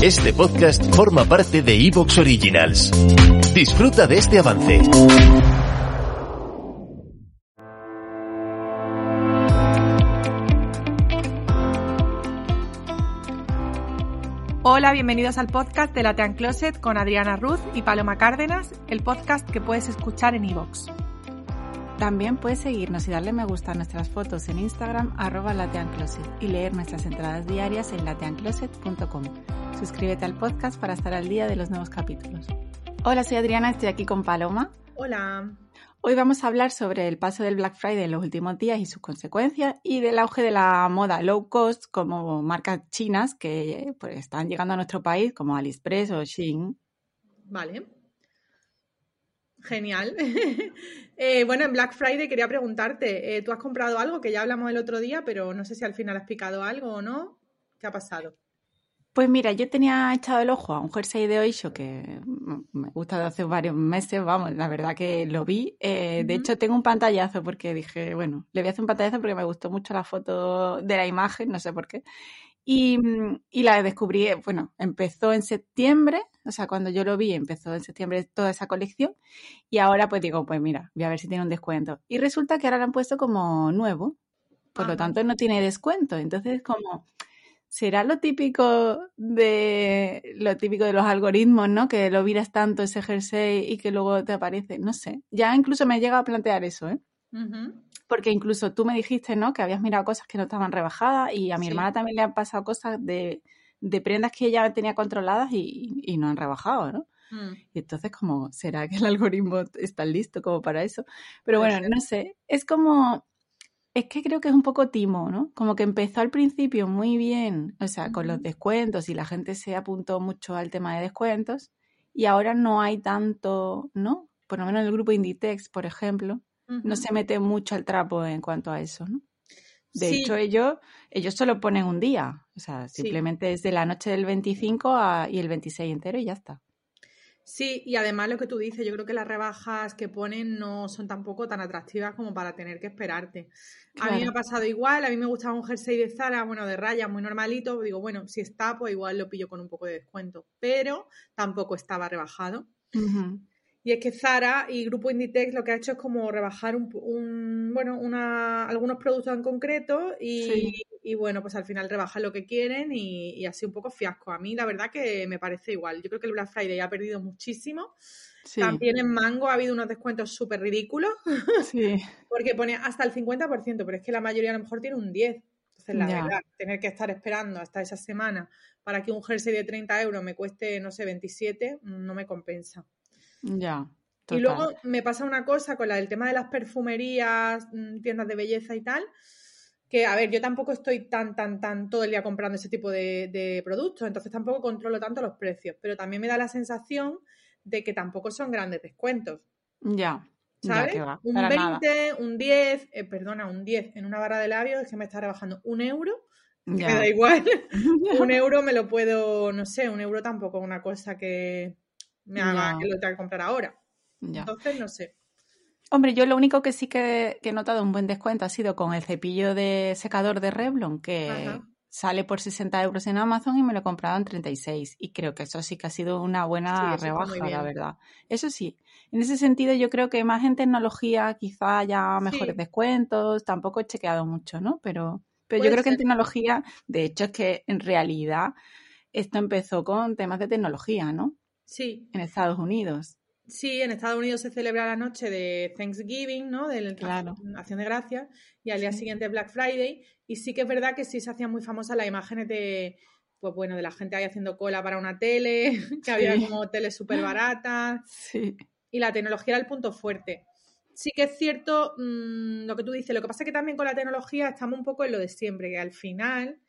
Este podcast forma parte de Evox Originals. Disfruta de este avance. Hola, bienvenidos al podcast de Latean Closet con Adriana Ruz y Paloma Cárdenas, el podcast que puedes escuchar en iVoox. También puedes seguirnos y darle me gusta a nuestras fotos en Instagram arroba lateancloset y leer nuestras entradas diarias en lateancloset.com. Suscríbete al podcast para estar al día de los nuevos capítulos. Hola, soy Adriana, estoy aquí con Paloma. Hola. Hoy vamos a hablar sobre el paso del Black Friday en los últimos días y sus consecuencias y del auge de la moda low cost como marcas chinas que pues, están llegando a nuestro país como AliExpress o Shein. Vale. Genial. Eh, bueno, en Black Friday quería preguntarte, eh, ¿tú has comprado algo que ya hablamos el otro día, pero no sé si al final has picado algo o no? ¿Qué ha pasado? Pues mira, yo tenía echado el ojo a un jersey de Oisho que me gusta de hace varios meses, vamos, la verdad que lo vi. Eh, de hecho, tengo un pantallazo porque dije, bueno, le voy a hacer un pantallazo porque me gustó mucho la foto de la imagen, no sé por qué. Y, y, la descubrí, bueno, empezó en septiembre, o sea, cuando yo lo vi, empezó en septiembre toda esa colección. Y ahora pues digo, pues mira, voy a ver si tiene un descuento. Y resulta que ahora lo han puesto como nuevo, por lo tanto no tiene descuento. Entonces, como, ¿será lo típico de lo típico de los algoritmos, ¿no? Que lo miras tanto ese jersey y que luego te aparece, no sé. Ya incluso me llega a plantear eso, ¿eh? Porque incluso tú me dijiste, ¿no? Que habías mirado cosas que no estaban rebajadas y a mi hermana también le han pasado cosas de, de prendas que ella tenía controladas y, y no han rebajado, ¿no? Mm. Y entonces, como, ¿será que el algoritmo está listo como para eso? Pero bueno, no sé, es como, es que creo que es un poco timo, ¿no? Como que empezó al principio muy bien, o sea, con los descuentos y la gente se apuntó mucho al tema de descuentos y ahora no hay tanto, ¿no? Por lo menos en el grupo Inditex, por ejemplo, no se mete mucho al trapo en cuanto a eso, ¿no? De Sí. hecho, ellos, ellos solo ponen un día, o sea, Sí. simplemente es de la noche del 25 a- y el 26 entero y ya está. Sí, y además lo que tú dices, yo creo que las rebajas que ponen no son tampoco tan atractivas como para tener que esperarte. A mí me ha pasado igual, a mí me gustaba un jersey de Zara, bueno, de raya, muy normalito, digo, bueno, si está, pues igual lo pillo con un poco de descuento, pero tampoco estaba rebajado. Y es que Zara y Grupo Inditex lo que ha hecho es como rebajar un, un- bueno, una, algunos productos en concreto y, Sí. y, bueno, pues al final rebajan lo que quieren y, y así un poco fiasco. A mí la verdad que me parece igual. Yo creo que el Black Friday ha perdido muchísimo. Sí, También en Mango ha habido unos descuentos súper ridículos sí, porque pone hasta el 50%, pero es que la mayoría a lo mejor tiene un 10%. Entonces, la Ya. verdad, tener que estar esperando hasta esa semana para que un jersey de 30 euros me cueste, no sé, 27, no me compensa. Ya. Y luego me pasa una cosa con la del tema de las perfumerías, mm, tiendas de belleza y tal, que a ver, yo tampoco estoy tan, tan, tan todo el día comprando ese tipo de, de productos, entonces tampoco controlo tanto los precios, pero también me da la sensación de que tampoco son grandes descuentos, Ya, ¿sabes? un para nada. 20, un 10, eh, perdona, un 10 en una barra de labios es que me está rebajando un euro, me da igual, un euro me lo puedo, no sé, un euro tampoco es una cosa que me haga que lo tenga que comprar ahora. Ya. Entonces, no sé. Hombre, yo lo único que sí que, que he notado un buen descuento ha sido con el cepillo de secador de Revlon, que Ajá. sale por 60 euros en Amazon y me lo he comprado en 36. Y creo que eso sí que ha sido una buena rebaja, la verdad. Eso sí, en ese sentido yo creo que más en tecnología quizá haya mejores Sí. descuentos, tampoco he chequeado mucho, ¿no? Pero, pero yo creo que en tecnología, de hecho es que en realidad esto empezó con temas de tecnología, ¿no? Sí, En Estados Unidos. sí, en Estados Unidos se celebra la noche de Thanksgiving, ¿no? De la Claro. Acción de Gracias, y al día Sí. siguiente es Black Friday. Y sí que es verdad que sí se hacían muy famosas las imágenes de, pues bueno, de la gente ahí haciendo cola para una tele, que había como teles súper baratas, Sí. y la tecnología era el punto fuerte. Sí que es cierto mm, lo que tú dices, lo que pasa es que también con la tecnología estamos un poco en lo de siempre, que al final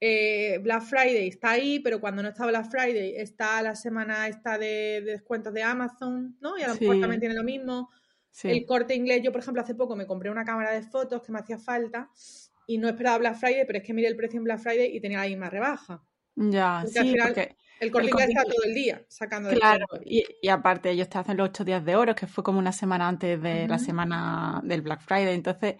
eh, Black Friday está ahí, pero cuando no está Black Friday está la semana esta de, descuentos de Amazon, ¿no? Y a lo mejor también tiene lo mismo. El corte inglés, yo por ejemplo hace poco me compré una cámara de fotos que me hacía falta y no esperaba Black Friday, pero es que miré el precio en Black Friday y tenía la misma rebaja. Ya, sí, porque el corte inglés está todo el día sacando Claro, y, y, aparte ellos te hacen los ocho días de oro, que fue como una semana antes de la semana del Black Friday, entonces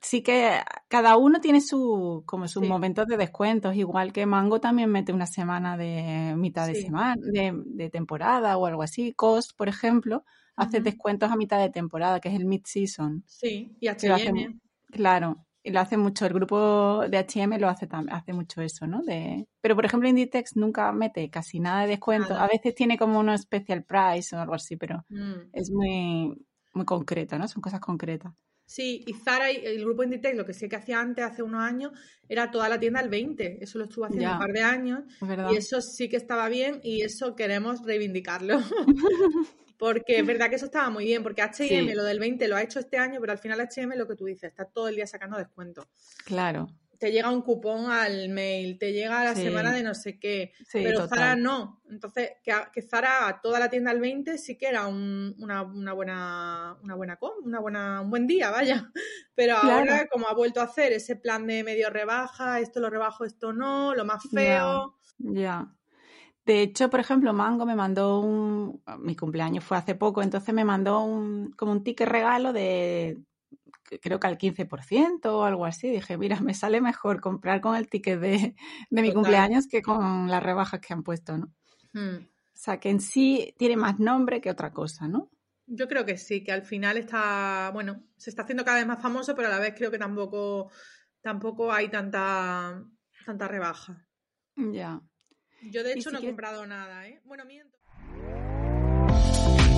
sí que cada uno tiene su, como sus momentos de descuentos, igual que Mango también mete una semana de mitad de semana, de, temporada o algo así. Cost, por ejemplo, hace descuentos a mitad de temporada, que es el mid-season. Sí, y H&M. Claro, y lo hace mucho, el grupo de H&M lo hace hace mucho eso, ¿no? De, pero por ejemplo Inditex nunca mete casi nada de descuento, a veces tiene como uno special price o algo así, pero mm. es muy, muy concreto, ¿no? Son cosas concretas. Sí, y Zara, y el grupo Inditex, lo que sé que hacía antes, hace unos años, era toda la tienda al 20. Eso lo estuvo haciendo un par de años. Y eso sí que estaba bien y eso queremos reivindicarlo. porque es verdad que eso estaba muy bien, porque HM lo del 20 lo ha hecho este año, pero al final HM lo que tú dices, está todo el día sacando descuento. Claro te llega un cupón al mail, te llega a la semana de no sé qué, pero Zara no. Entonces, que, Zara a toda la tienda al 20 sí que era una, buena una buena una buena un buen día, vaya. Pero ahora como ha vuelto a hacer ese plan de medio rebaja, esto lo rebajo, esto no, lo más feo. Ya. De hecho, por ejemplo, Mango me mandó un mi cumpleaños fue hace poco, entonces me mandó un como un ticket regalo de creo que al 15% o algo así. Dije, mira, me sale mejor comprar con el ticket de, mi cumpleaños que con las rebajas que han puesto, ¿no? Hmm. O sea, que en sí tiene más nombre que otra cosa, ¿no? Yo creo que sí, que al final está, bueno, se está haciendo cada vez más famoso, pero a la vez creo que tampoco, tampoco hay tanta, tanta rebaja. Ya. Yo de hecho no he comprado nada, ¿eh? Bueno, miento.